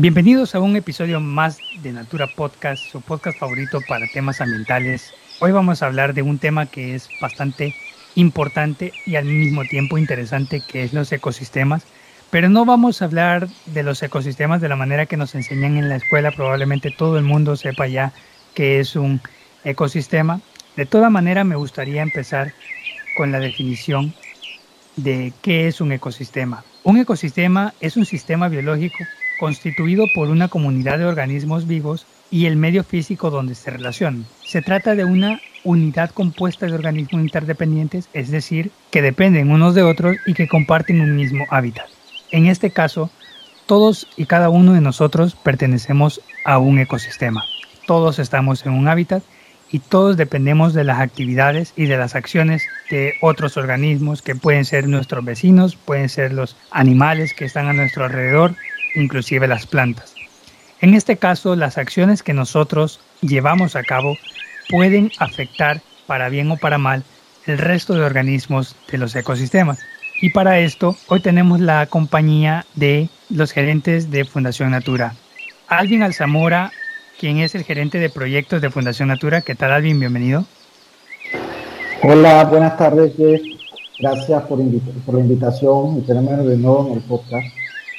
Bienvenidos a un episodio más de Natura Podcast, su podcast favorito para temas ambientales. Hoy vamos a hablar de un tema que es bastante importante y al mismo tiempo interesante, que es los ecosistemas. Pero no vamos a hablar de los ecosistemas de la manera que nos enseñan en la escuela. Probablemente todo el mundo sepa ya que es un ecosistema. De toda manera, me gustaría empezar con la definición de qué es un ecosistema. Un ecosistema es un sistema biológico constituido por una comunidad de organismos vivos y el medio físico donde se relacionan. Se trata de una unidad compuesta de organismos interdependientes, es decir, que dependen unos de otros y que comparten un mismo hábitat. En este caso, todos y cada uno de nosotros pertenecemos a un ecosistema. Todos estamos en un hábitat y todos dependemos de las actividades y de las acciones de otros organismos que pueden ser nuestros vecinos, pueden ser los animales que están a nuestro alrededor inclusive las plantas. En este caso, las acciones que nosotros llevamos a cabo pueden afectar, para bien o para mal, el resto de organismos de los ecosistemas. Y para esto, hoy tenemos la compañía de los gerentes de Fundación Natura. Alvin Alzamora, quien es el gerente de proyectos de Fundación Natura. ¿Qué tal, Alvin? Bienvenido. Hola, buenas tardes, Jeff. Gracias por, por la invitación y tenerme de nuevo en el podcast.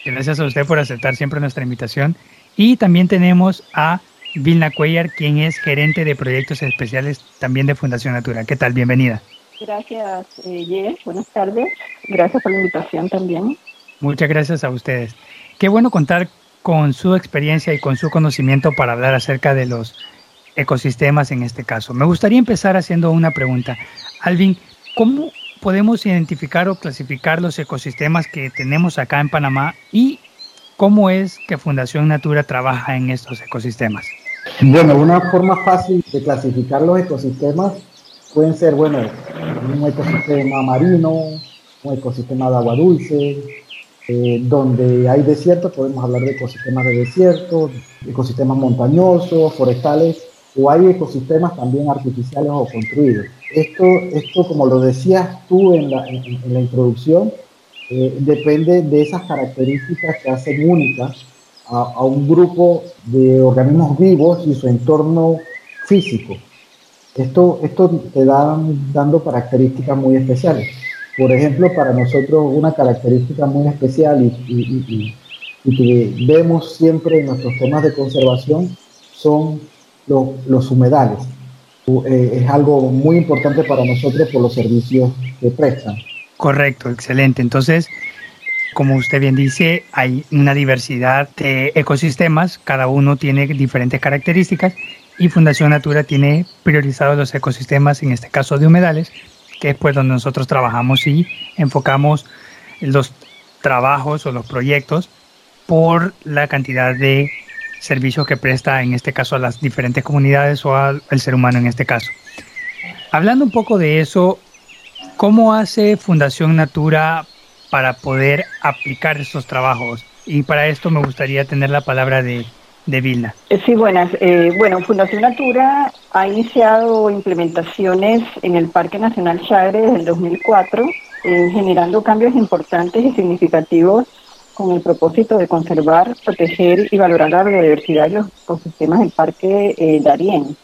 Gracias a usted por aceptar siempre nuestra invitación. Y también tenemos a Vilna Cuellar, quien es gerente de proyectos especiales también de Fundación Natura. ¿Qué tal? Bienvenida. Gracias, eh, Buenas tardes. Gracias por la invitación también. Muchas gracias a ustedes. Qué bueno contar con su experiencia y con su conocimiento para hablar acerca de los ecosistemas en este caso. Me gustaría empezar haciendo una pregunta. Alvin, ¿cómo podemos identificar o clasificar los ecosistemas que tenemos acá en Panamá y cómo es que Fundación Natura trabaja en estos ecosistemas? Bueno, una forma fácil de clasificar los ecosistemas pueden ser, bueno, un ecosistema marino, un ecosistema de agua dulce, eh, donde hay desiertos, podemos hablar de ecosistemas de desierto, ecosistemas montañosos, forestales, o hay ecosistemas también artificiales o construidos. Esto, esto como lo decías tú en la, introducción, eh, depende de esas características que hacen únicas a, a, un grupo de organismos vivos y su entorno físico. Esto, esto te da dando características muy especiales. Por ejemplo, para nosotros una característica muy especial y, que vemos siempre en nuestros temas de conservación son los, humedales. Eh, es algo muy importante para nosotros por los servicios que prestan. Correcto, excelente. Entonces, como usted bien dice, hay una diversidad de ecosistemas, cada uno tiene diferentes características y Fundación Natura tiene priorizados los ecosistemas, en este caso de humedales, que es pues donde nosotros trabajamos y enfocamos los trabajos o los proyectos por la cantidad de servicios que presta en este caso a las diferentes comunidades o al, ser humano en este caso. Hablando un poco de eso, ¿cómo hace Fundación Natura para poder aplicar estos trabajos? Y para esto me gustaría tener la palabra de, de Vilna. Eh, sí, buenas. Eh, bueno, Fundación Natura ha iniciado implementaciones en el Parque Nacional Chagre desde el 2004, eh, generando cambios importantes y significativos con el propósito de conservar, proteger y valorar la biodiversidad de los ecosistemas del Parque eh, Darién.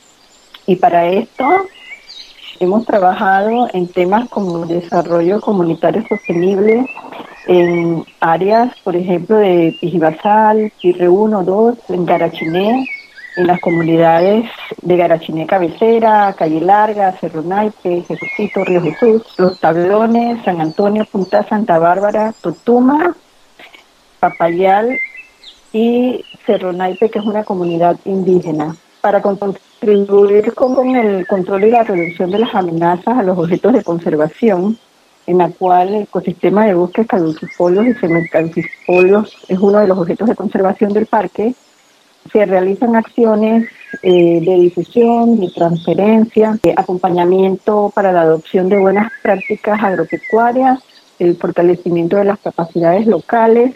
Y para esto hemos trabajado en temas como desarrollo comunitario sostenible en áreas, por ejemplo, de Pijibasal, Pirre 1, 2, en Garachiné, en las comunidades de Garachiné Cabecera, Calle Larga, Cerro Naipe, Jesucito, Río Jesús, Los Tablones, San Antonio, Punta Santa Bárbara, Totuma Papayal y Cerro Naipe, que es una comunidad indígena, para contribuir con el control y la reducción de las amenazas a los objetos de conservación, en la cual el ecosistema de bosques caducifolios y semicaducifolios es uno de los objetos de conservación del parque. Se realizan acciones eh, de difusión, de transferencia, de acompañamiento para la adopción de buenas prácticas agropecuarias, el fortalecimiento de las capacidades locales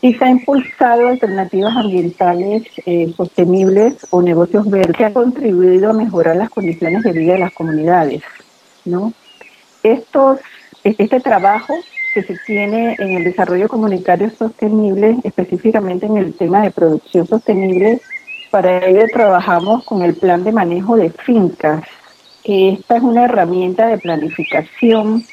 y se ha impulsado alternativas ambientales eh, sostenibles o negocios verdes que han contribuido a mejorar las condiciones de vida de las comunidades. ¿no? Estos, este trabajo que se tiene en el desarrollo comunitario sostenible, específicamente en el tema de producción sostenible, para ello trabajamos con el plan de manejo de fincas, esta es una herramienta de planificación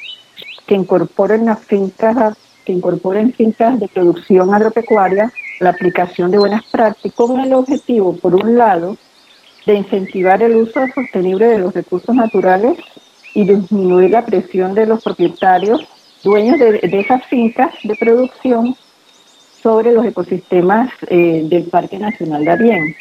que incorpora en las fincas, que incorpora en fincas de producción agropecuaria la aplicación de buenas prácticas con el objetivo, por un lado, de incentivar el uso sostenible de los recursos naturales y disminuir la presión de los propietarios, dueños de, esas fincas de producción, sobre los ecosistemas eh, del Parque Nacional de Arién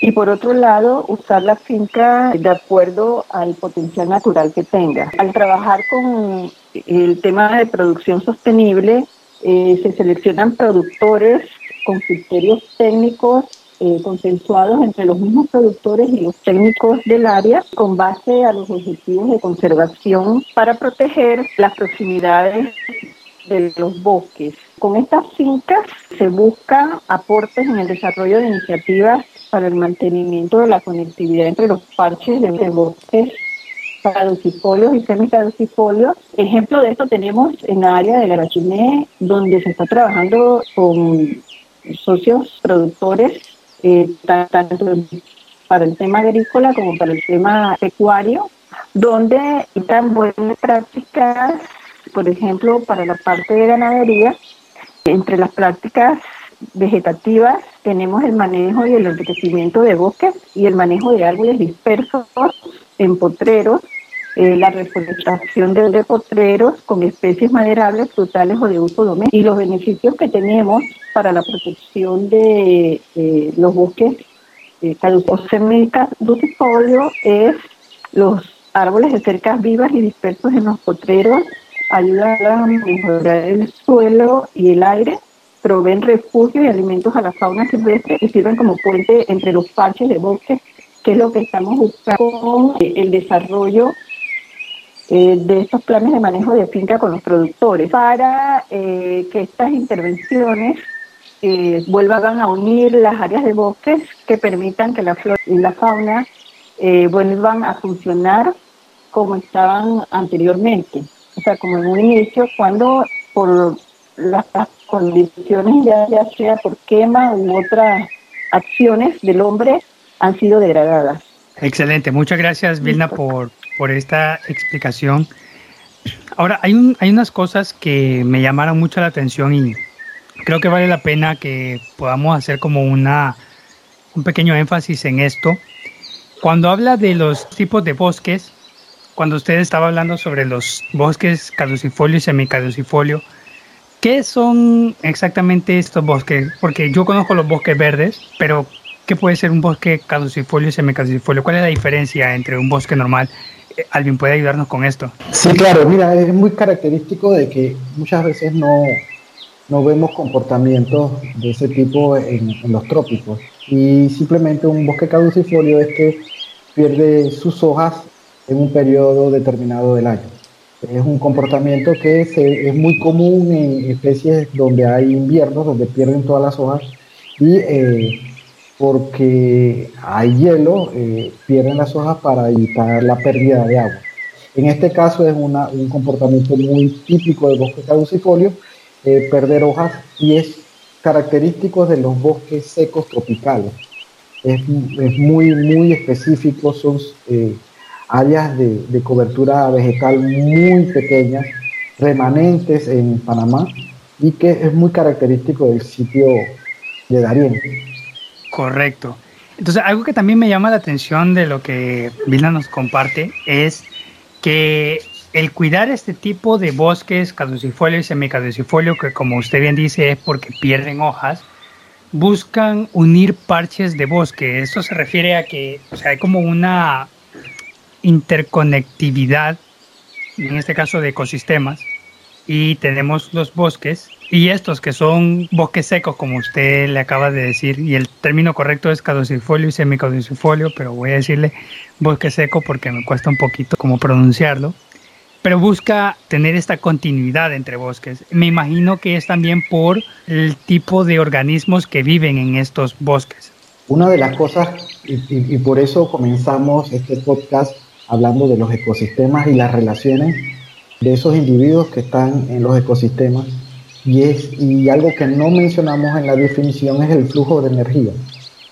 y por otro lado usar la finca de acuerdo al potencial natural que tenga. Al trabajar con el tema de producción sostenible, eh, se seleccionan productores con criterios técnicos eh, consensuados entre los mismos productores y los técnicos del área con base a los objetivos de conservación para proteger las proximidades de los bosques. Con estas fincas se busca aportes en el desarrollo de iniciativas para el mantenimiento de la conectividad entre los parches de bosques caducifolios y semicaducifolios. Ejemplo de esto tenemos en la área de Garachiné, donde se está trabajando con socios productores, eh, tanto para el tema agrícola como para el tema pecuario, donde están buenas prácticas, por ejemplo, para la parte de ganadería, entre las prácticas vegetativas tenemos el manejo y el enriquecimiento de bosques y el manejo de árboles dispersos en potreros, eh, la reforestación de, potreros con especies maderables, frutales o de uso doméstico y los beneficios que tenemos para la protección de los bosques eh, caducos. Es los árboles de cercas vivas y dispersos en los potreros ayudan a mejorar el suelo y el aire proveen refugio y alimentos a la fauna silvestre y sirven como puente entre los parches de bosque, que es lo que estamos buscando con el desarrollo eh, de estos planes de manejo de finca con los productores, para eh, que estas intervenciones eh, vuelvan a unir las áreas de bosques que permitan que la flora y la fauna vuelvan a funcionar como estaban anteriormente. O sea, como en un inicio, cuando por las condiciones, ya, ya sea por quema u otras acciones del hombre, han sido degradadas. Excelente, muchas gracias Vilna por, por esta explicación. Ahora, hay, un, hay unas cosas que me llamaron mucho la atención y creo que vale la pena que podamos hacer como una, un pequeño énfasis en esto. Cuando habla de los tipos de bosques, cuando usted estaba hablando sobre los bosques caducifolio y semicaducifolio, ¿Qué son exactamente estos bosques? Porque yo conozco los bosques verdes, pero ¿qué puede ser un bosque caducifolio y semicaducifolio? ¿Cuál es la diferencia entre un bosque normal? ¿Alguien puede ayudarnos con esto? Sí, claro, mira, es muy característico de que muchas veces no, no vemos comportamientos de ese tipo en, en los trópicos. Y simplemente un bosque caducifolio es que pierde sus hojas en un periodo determinado del año. Es un comportamiento que es muy común en especies donde hay inviernos, donde pierden todas las hojas y eh, porque hay hielo, eh, pierden las hojas para evitar la pérdida de agua. En este caso es un comportamiento muy típico del bosque caducifolio, eh, perder hojas y es característico de los bosques secos tropicales. Es, muy, muy específico, son áreas de, cobertura vegetal muy pequeñas, remanentes en Panamá y que es muy característico del sitio de Darién. Correcto. Entonces, algo que también me llama la atención de lo que Vilna nos comparte es que el cuidar este tipo de bosques caducifolio y semicaducifolio, que como usted bien dice es porque pierden hojas, buscan unir parches de bosque. Esto se refiere a que o sea, hay como una interconectividad, en este caso de ecosistemas, y tenemos los bosques y estos que son bosques secos, como usted le acaba de decir, y el término correcto es caducifolio y semicaducifolio, pero voy a decirle bosque seco porque me cuesta un poquito como pronunciarlo, pero busca tener esta continuidad entre bosques. Me imagino que es también por el tipo de organismos que viven en estos bosques. Una de las cosas, y, y por eso comenzamos este podcast, hablando de los ecosistemas y las relaciones de esos individuos que están en los ecosistemas. Y, es, y algo que no mencionamos en la definición es el flujo de energía.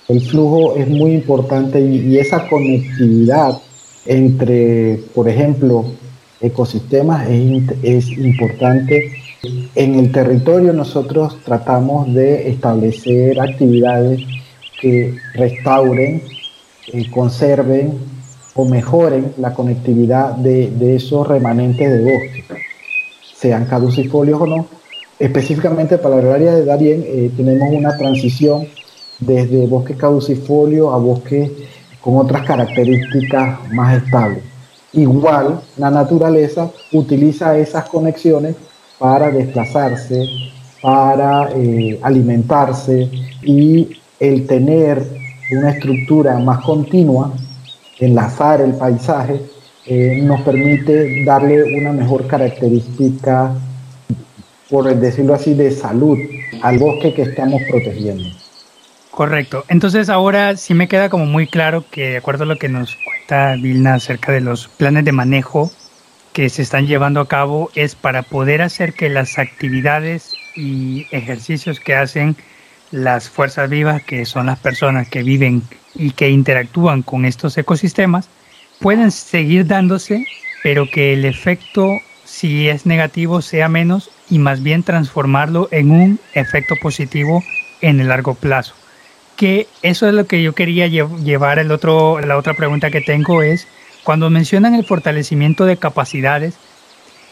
El flujo es muy importante y, esa conectividad entre, por ejemplo, ecosistemas es, es importante. En el territorio nosotros tratamos de establecer actividades que restauren, eh, conserven o mejoren la conectividad de, esos remanentes de bosque, sean caducifolios o no. Específicamente para el área de Darien eh, tenemos una transición desde bosque caducifolio a bosque con otras características más estables. Igual, la naturaleza utiliza esas conexiones para desplazarse, para eh, alimentarse y el tener una estructura más continua, enlazar el paisaje, eh, nos permite darle una mejor característica, por decirlo así, de salud al bosque que estamos protegiendo. Correcto. Entonces ahora sí me queda como muy claro que de acuerdo a lo que nos cuenta Vilna acerca de los planes de manejo que se están llevando a cabo es para poder hacer que las actividades y ejercicios que hacen las fuerzas vivas, que son las personas que viven y que interactúan con estos ecosistemas, pueden seguir dándose, pero que el efecto, si es negativo, sea menos y más bien transformarlo en un efecto positivo en el largo plazo. Que eso es lo que yo quería llevar. El otro, la otra pregunta que tengo es, cuando mencionan el fortalecimiento de capacidades,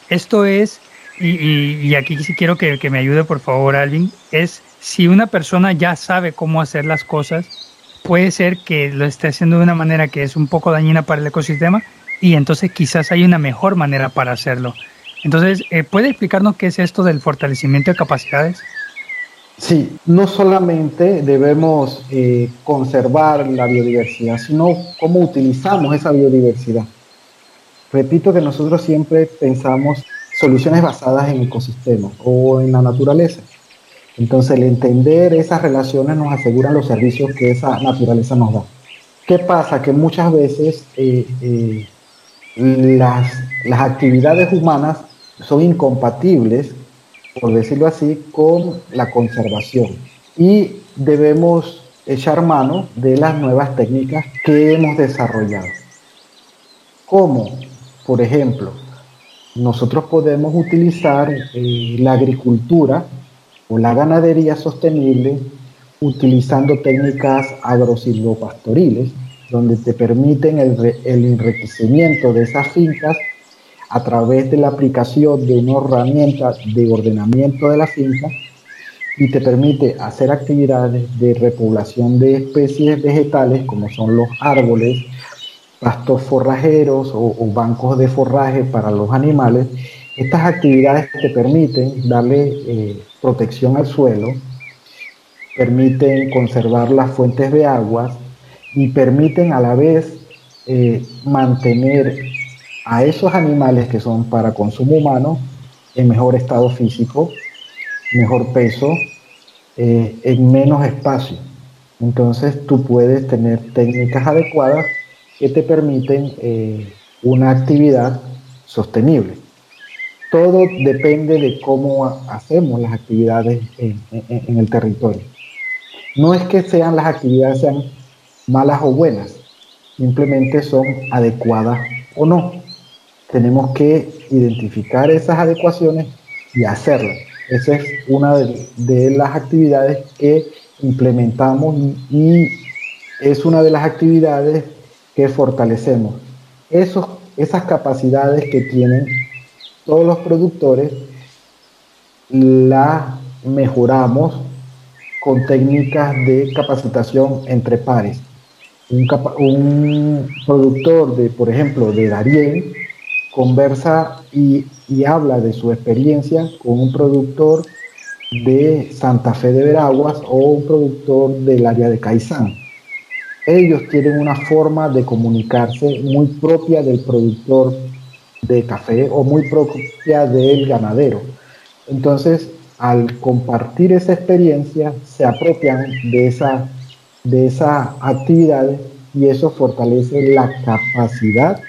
esto es, y, aquí sí quiero que, que me ayude por favor Alvin, es si una persona ya sabe cómo hacer las cosas, puede ser que lo esté haciendo de una manera que es un poco dañina para el ecosistema y entonces quizás hay una mejor manera para hacerlo. Entonces, eh, ¿puede explicarnos qué es esto del fortalecimiento de capacidades? Sí, no solamente debemos eh, conservar la biodiversidad, sino cómo utilizamos esa biodiversidad. Repito que nosotros siempre pensamos soluciones basadas en ecosistemas o en la naturaleza. Entonces, el entender esas relaciones nos asegura los servicios que esa naturaleza nos da. ¿Qué pasa? Que muchas veces eh, las, las actividades humanas son incompatibles, por decirlo así, con la conservación. Y debemos echar mano de las nuevas técnicas que hemos desarrollado. Como, por ejemplo, nosotros podemos utilizar eh, la agricultura o la ganadería sostenible utilizando técnicas agrosilvopastoriles, donde te permiten el, el enriquecimiento de esas fincas a través de la aplicación de una herramienta de ordenamiento de la finca y te permite hacer actividades de repoblación de especies vegetales como son los árboles, pastos forrajeros o, bancos de forraje para los animales. Estas actividades te permiten darle eh, protección al suelo, permiten conservar las fuentes de agua y permiten a la vez eh, mantener a esos animales que son para consumo humano en mejor estado físico, mejor peso, eh, en menos espacio. Entonces tú puedes tener técnicas adecuadas que te permiten una actividad sostenible todo depende de cómo hacemos las actividades en, el territorio. No es que sean las actividades malas o buenas, simplemente son adecuadas o no. Tenemos que identificar esas adecuaciones y hacerlas. Esa es una de, las actividades que implementamos y es una de las actividades que fortalecemos. Esos, esas capacidades que tienen todos los productores la mejoramos con técnicas de capacitación entre pares. Un, productor de, por ejemplo, de Darien, conversa y, y, habla de su experiencia con un productor de Santa Fe de Veraguas o un productor del área de Caizán. Ellos tienen una forma de comunicarse muy propia del productor de café o muy propia del ganadero. Entonces, al compartir esa experiencia, se apropian de esa, de esa actividad y eso fortalece la capacidad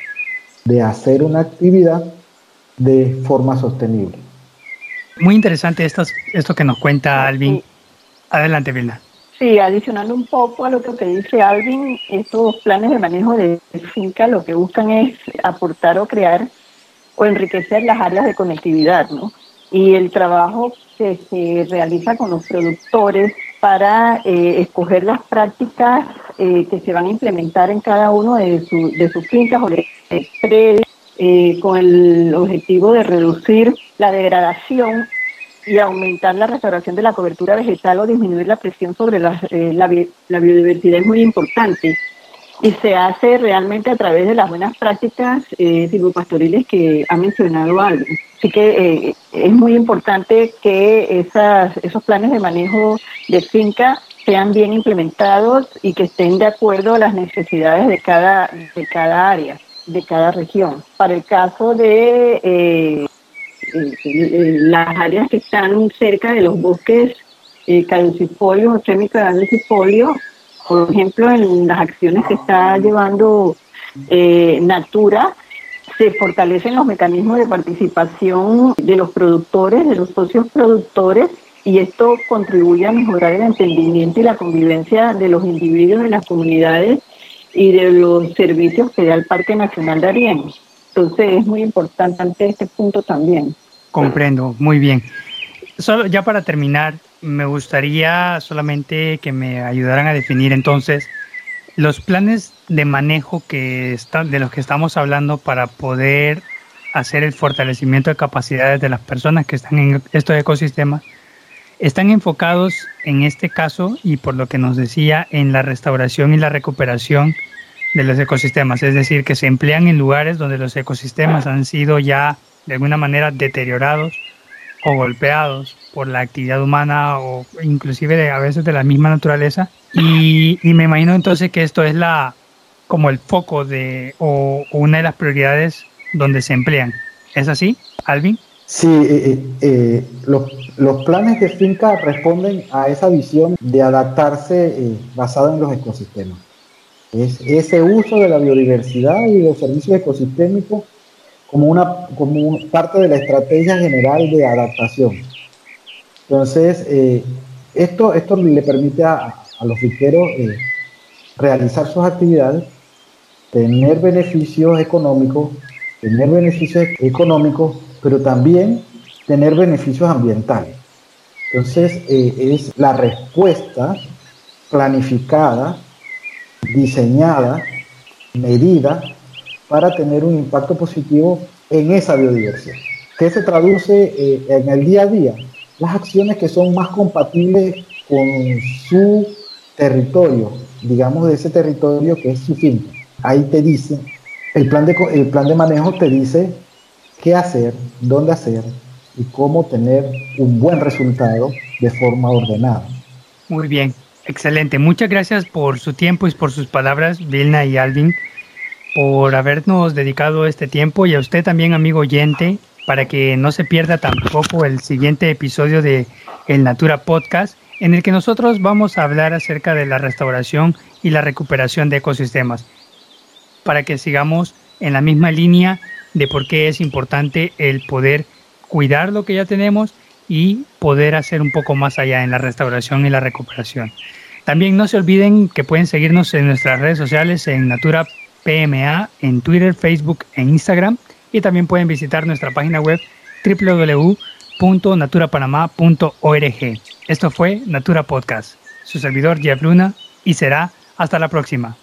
de hacer una actividad de forma sostenible. Muy interesante esto, esto que nos cuenta Alvin. Adelante, Vilna. Sí, adicionando un poco a lo que dice Alvin, estos planes de manejo de finca lo que buscan es aportar o crear o enriquecer las áreas de conectividad, ¿no? Y el trabajo que se realiza con los productores para eh, escoger las prácticas eh, que se van a implementar en cada uno de, de sus fincas o de eh, con el objetivo de reducir la degradación y aumentar la restauración de la cobertura vegetal o disminuir la presión sobre la, la, biodiversidad es muy importante y se hace realmente a través de las buenas prácticas eh, silvopastoriles que ha mencionado algo. Así que eh, es muy importante que esas, esos planes de manejo de finca sean bien implementados y que estén de acuerdo a las necesidades de cada, de cada área, de cada región. Para el caso de eh, eh las áreas que están cerca de los bosques eh, caducifolios o semicaducifolios, por ejemplo, en las acciones que está llevando eh, Natura, se fortalecen los mecanismos de participación de los productores, de los socios productores, y esto contribuye a mejorar el entendimiento y la convivencia de los individuos de las comunidades y de los servicios que da el Parque Nacional de Arién. Entonces es muy importante este punto también. Comprendo, muy bien. Solo ya para terminar, me gustaría solamente que me ayudaran a definir entonces los planes de manejo que están, de los que estamos hablando para poder hacer el fortalecimiento de capacidades de las personas que están en estos ecosistemas están enfocados en este caso y por lo que nos decía en la restauración y la recuperación de los ecosistemas, es decir, que se emplean en lugares donde los ecosistemas han sido ya de alguna manera deteriorados o golpeados por la actividad humana o inclusive de, a veces de la misma naturaleza. Y, me imagino entonces que esto es la como el foco de o, una de las prioridades donde se emplean. ¿Es así, Alvin? Sí, eh, eh, eh, los, los, planes de finca responden a esa visión de adaptarse basado en los ecosistemas. Es ese uso de la biodiversidad y los servicios ecosistémicos como, una, como parte de la estrategia general de adaptación. Entonces, eh, esto, esto le permite a, los finqueros eh, realizar sus actividades, tener beneficios económicos, tener beneficios económicos, pero también tener beneficios ambientales. Entonces, eh, es la respuesta planificada, diseñada, medida para tener un impacto positivo en esa biodiversidad. ¿Qué se traduce eh, en el día a día? Las acciones que son más compatibles con su territorio, digamos de ese territorio que es su finca. Ahí te dice, el plan de, el plan de manejo te dice qué hacer, dónde hacer y cómo tener un buen resultado de forma ordenada. Muy bien, excelente. Muchas gracias por su tiempo y por sus palabras, Vilna y Alvin por habernos dedicado este tiempo y a usted también, amigo oyente, para que no se pierda tampoco el siguiente episodio de El Natura Podcast, en el que nosotros vamos a hablar acerca de la restauración y la recuperación de ecosistemas, para que sigamos en la misma línea de por qué es importante el poder cuidar lo que ya tenemos y poder hacer un poco más allá en la restauración y la recuperación. También no se olviden que pueden seguirnos en nuestras redes sociales en Natura PMA en Twitter, Facebook e Instagram y también pueden visitar nuestra página web www.naturapanamá.org. Esto fue Natura Podcast, su servidor Jeff Luna y será hasta la próxima.